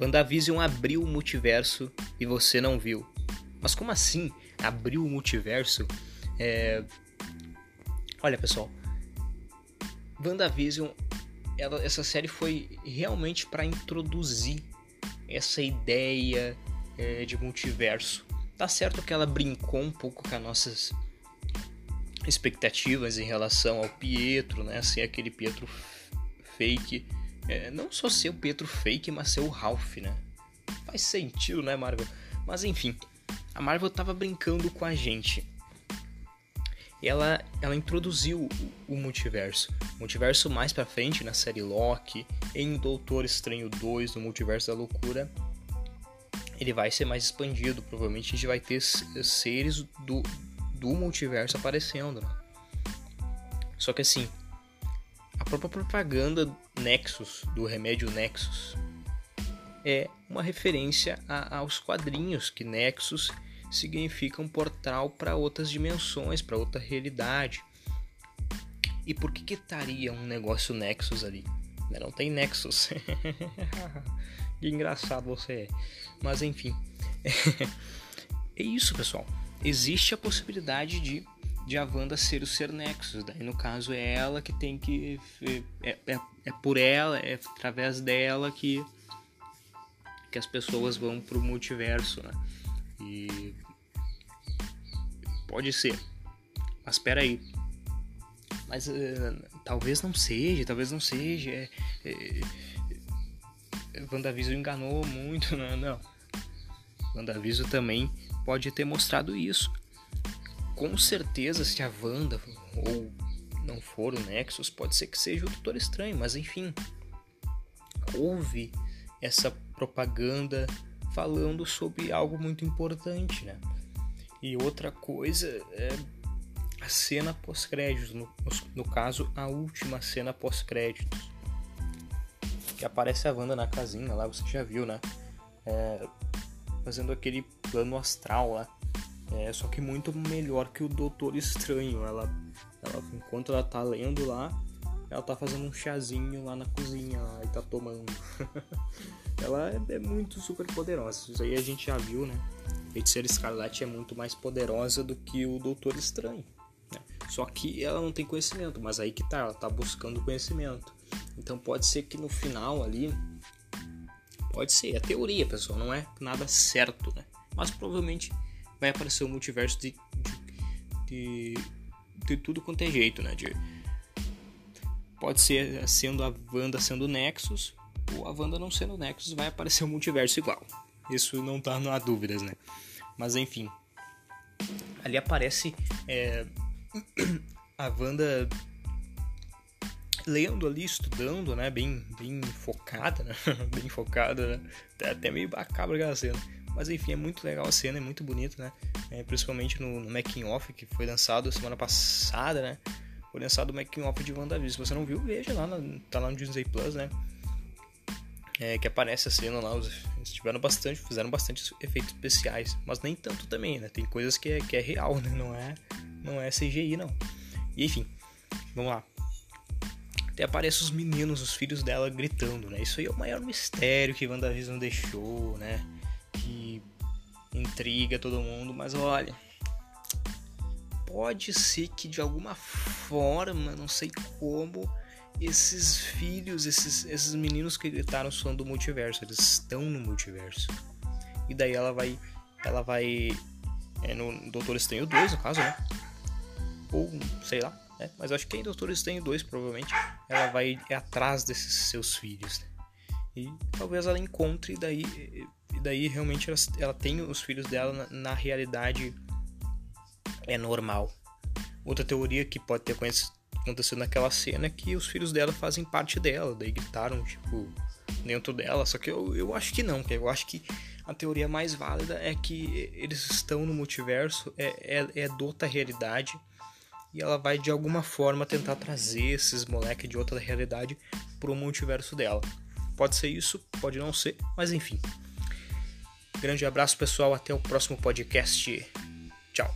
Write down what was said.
WandaVision abriu o multiverso e você não viu. Mas como assim abriu o multiverso? É... Olha, pessoal. WandaVision, ela, essa série foi realmente para introduzir essa ideia é, de multiverso. Tá certo que ela brincou um pouco com as nossas expectativas em relação ao Pietro, né? Ser aquele Pietro fake. É, não só ser o Pietro fake, mas ser o Ralph, né? Faz sentido, né, Marvel? Mas enfim, a Marvel tava brincando com a gente. Ela, ela introduziu o, o multiverso. O multiverso mais pra frente, na série Loki, em Doutor Estranho 2, no Multiverso da Loucura, ele vai ser mais expandido. Provavelmente a gente vai ter seres do, do multiverso aparecendo. Né? Só que assim, a própria propaganda Nexus, do remédio Nexus, é uma referência a, aos quadrinhos que Nexus significa um portal para outras dimensões, para outra realidade. E por que que estaria um negócio Nexus ali? Não tem Nexus. que engraçado você é. Mas enfim. é isso, pessoal. Existe a possibilidade de, de a Wanda ser o ser Nexus. Daí, no caso, é ela que tem que. É, é, é por ela, é através dela que, que as pessoas vão pro multiverso, né? E. Pode ser. Mas espera aí. Mas uh, talvez não seja, talvez não seja. É, é, WandaVision enganou muito, né? Não. WandaVision também pode ter mostrado isso. Com certeza, se a Wanda ou não for o Nexus, pode ser que seja o Doutor Estranho, mas enfim. Houve essa propaganda falando sobre algo muito importante, né? E outra coisa é a cena pós-créditos, no, no caso, a última cena pós-créditos que aparece a Wanda na casinha lá, você já viu, né? É, fazendo aquele plano astral lá. É, só que muito melhor que o Doutor Estranho. Ela, ela, enquanto ela tá lendo lá, ela tá fazendo um chazinho lá na cozinha lá, e tá tomando. ela é, é, muito super poderosa. Isso aí a gente já viu, né? Feiticeira Escarlate é muito mais poderosa do que o Doutor Estranho. Né? Só que ela não tem conhecimento, mas aí que tá, ela tá buscando conhecimento. Então pode ser que no final ali. Pode ser, é teoria, pessoal, não é nada certo, né? Mas provavelmente vai aparecer um multiverso de, de, de, de, tudo quanto é jeito, né? De, pode ser sendo a Wanda sendo o Nexus, ou a Wanda não sendo o Nexus, vai aparecer um multiverso igual. Isso não tá, não há dúvidas, né? Mas enfim. Ali aparece é, a Wanda lendo ali, estudando, né? Bem, bem focada, né? bem focada, né? Até, até meio bacabra aquela cena. Mas enfim, é muito legal a cena, é muito bonito, né? É, principalmente no, no making off que foi lançado semana passada, né? Foi lançado o making off de WandaVision. Se você não viu, veja lá, no, tá lá no Disney Plus, né? É, que aparece a cena lá, eles tiveram bastante, fizeram bastante efeitos especiais, mas nem tanto também, né? Tem coisas que é, que é real, né? Não é, não é CGI, não. E enfim, vamos lá. Até aparecem os meninos, os filhos dela gritando, né? Isso aí é o maior mistério que WandaVision deixou, né? Intriga todo mundo, mas olha. Pode ser que de alguma forma, não sei como, esses filhos, esses, esses meninos que gritaram são do multiverso, eles estão no multiverso. E daí ela vai. Ela vai. É no Doutor Estranho 2, no caso, né? Ou sei lá né? Mas acho que em Doutor Estranho 2, provavelmente, ela vai atrás desses seus filhos. Né? E talvez ela encontre, daí, e daí realmente ela, ela tem os filhos dela na, na realidade é normal. Outra teoria que pode ter acontecido naquela cena é que os filhos dela fazem parte dela, daí gritaram, tipo, dentro dela. Só que eu, eu acho que não, eu acho que a teoria mais válida é que eles estão no multiverso, é, é, é de outra realidade e ela vai de alguma forma tentar trazer esses moleques de outra realidade pro multiverso dela. Pode ser isso, pode não ser, mas enfim. Grande abraço, pessoal. Até o próximo podcast. Tchau.